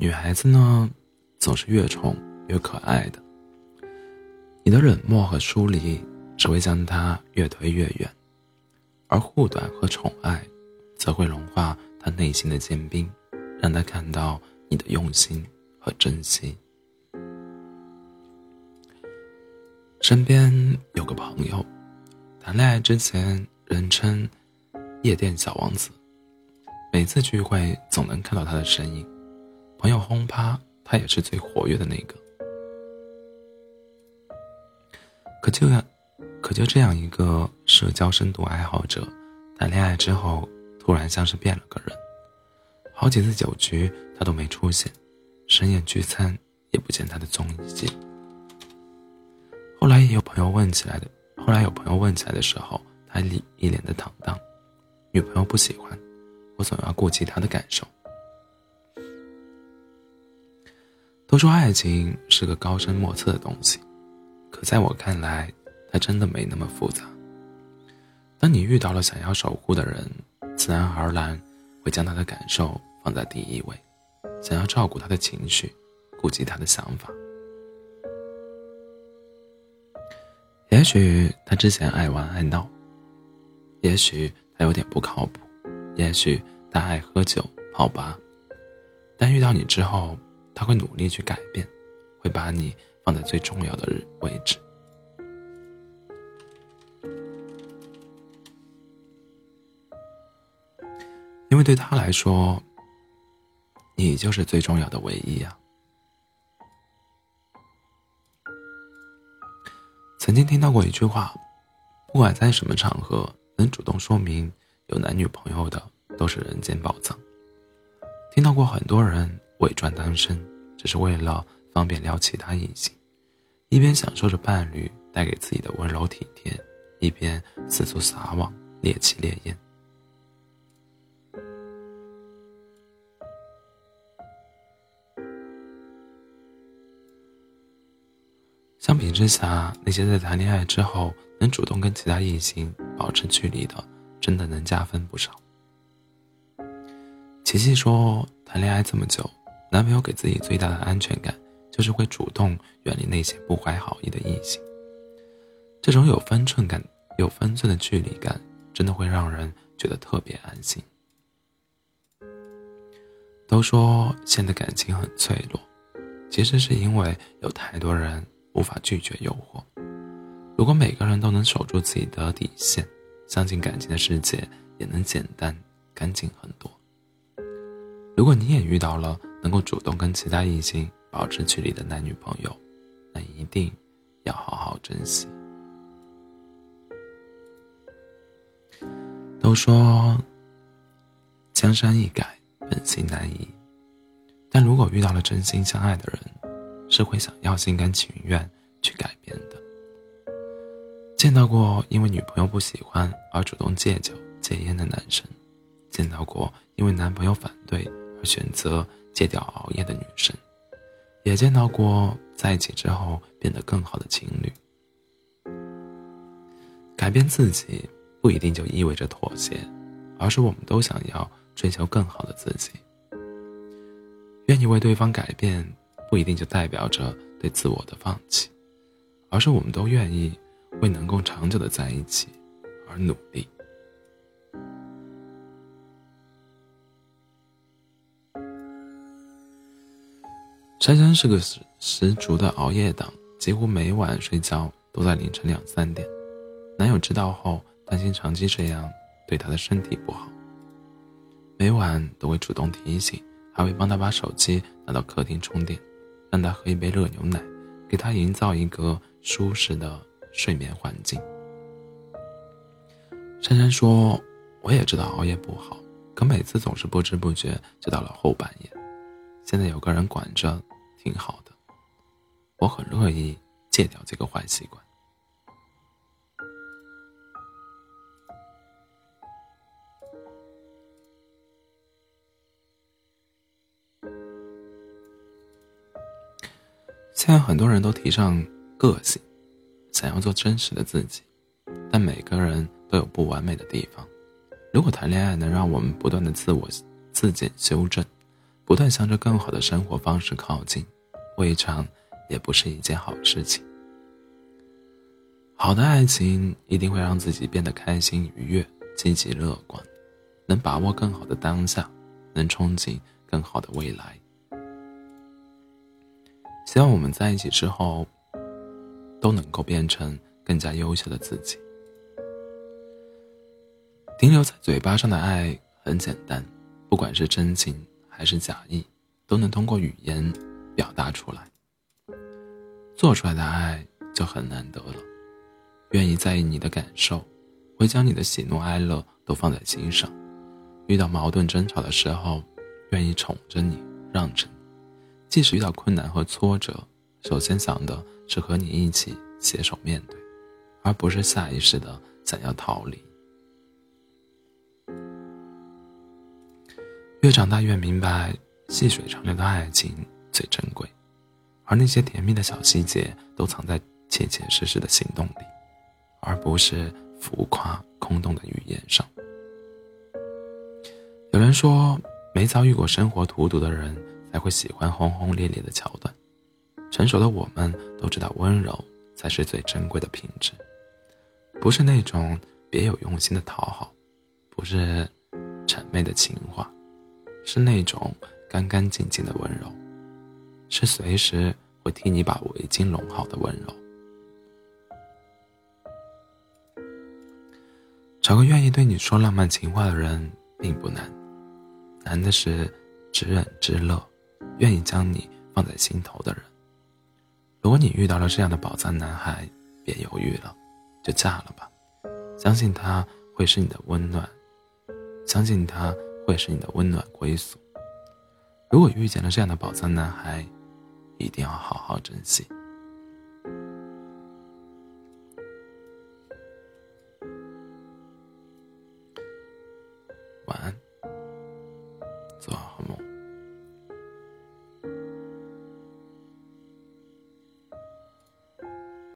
女孩子呢，总是越宠越可爱的。你的冷漠和疏离只会将她越推越远，而护短和宠爱，则会融化她内心的坚冰，让她看到你的用心和珍惜。身边有个朋友，谈恋爱之前人称“夜店小王子”，每次聚会总能看到他的身影。朋友轰趴，他也是最活跃的那个。可就样，可就这样一个社交深度爱好者，谈恋爱之后突然像是变了个人。好几次酒局他都没出现，深夜聚餐也不见他的踪迹。后来也有朋友问起来的，后来有朋友问起来的时候，他一一脸的坦荡。女朋友不喜欢，我总要顾及她的感受。都说爱情是个高深莫测的东西，可在我看来，它真的没那么复杂。当你遇到了想要守护的人，自然而然会将他的感受放在第一位，想要照顾他的情绪，顾及他的想法。也许他之前爱玩爱闹，也许他有点不靠谱，也许他爱喝酒泡吧，但遇到你之后，他会努力去改变，会把你放在最重要的位置，因为对他来说，你就是最重要的唯一啊。曾经听到过一句话，不管在什么场合，能主动说明有男女朋友的都是人间宝藏。听到过很多人伪装单身，只是为了方便撩其他异性，一边享受着伴侣带给自己的温柔体贴，一边四处撒网猎奇猎艳。相比之下，那些在谈恋爱之后能主动跟其他异性保持距离的，真的能加分不少。琪琪说，谈恋爱这么久，男朋友给自己最大的安全感，就是会主动远离那些不怀好意的异性。这种有分寸感、有分寸的距离感，真的会让人觉得特别安心。都说现在感情很脆弱，其实是因为有太多人。无法拒绝诱惑。如果每个人都能守住自己的底线，相信感情的世界也能简单干净很多。如果你也遇到了能够主动跟其他异性保持距离的男女朋友，那一定要好好珍惜。都说江山易改，本性难移，但如果遇到了真心相爱的人。是会想要心甘情愿去改变的。见到过因为女朋友不喜欢而主动戒酒戒烟的男生，见到过因为男朋友反对而选择戒掉熬夜的女生，也见到过在一起之后变得更好的情侣。改变自己不一定就意味着妥协，而是我们都想要追求更好的自己，愿意为对方改变。不一定就代表着对自我的放弃，而是我们都愿意为能够长久的在一起而努力。珊珊是个十十足的熬夜党，几乎每晚睡觉都在凌晨两三点。男友知道后，担心长期这样对她的身体不好，每晚都会主动提醒，还会帮她把手机拿到客厅充电。让她喝一杯热牛奶，给她营造一个舒适的睡眠环境。珊珊说：“我也知道熬夜不好，可每次总是不知不觉就到了后半夜。现在有个人管着，挺好的。我很乐意戒掉这个坏习惯。”现在很多人都提倡个性，想要做真实的自己，但每个人都有不完美的地方。如果谈恋爱能让我们不断的自我自检修正，不断向着更好的生活方式靠近，未尝也不是一件好事情。好的爱情一定会让自己变得开心愉悦、积极乐观，能把握更好的当下，能憧憬更好的未来。希望我们在一起之后，都能够变成更加优秀的自己。停留在嘴巴上的爱很简单，不管是真情还是假意，都能通过语言表达出来。做出来的爱就很难得了。愿意在意你的感受，会将你的喜怒哀乐都放在心上。遇到矛盾争吵的时候，愿意宠着你，让着你。即使遇到困难和挫折，首先想的是和你一起携手面对，而不是下意识的想要逃离。越长大越明白，细水长流的爱情最珍贵，而那些甜蜜的小细节都藏在切切实实的行动里。而不是浮夸空洞的语言上。有人说，没遭遇过生活荼毒的人才会喜欢轰轰烈烈的桥段。成熟的我们都知道，温柔才是最珍贵的品质，不是那种别有用心的讨好，不是谄媚的情话，是那种干干净净的温柔，是随时会替你把围巾拢好的温柔。找个愿意对你说浪漫情话的人并不难，难的是知冷知热，愿意将你放在心头的人。如果你遇到了这样的宝藏男孩，别犹豫了，就嫁了吧，相信他会是你的温暖，相信他会是你的温暖归宿。如果遇见了这样的宝藏男孩，一定要好好珍惜。晚安，做好梦。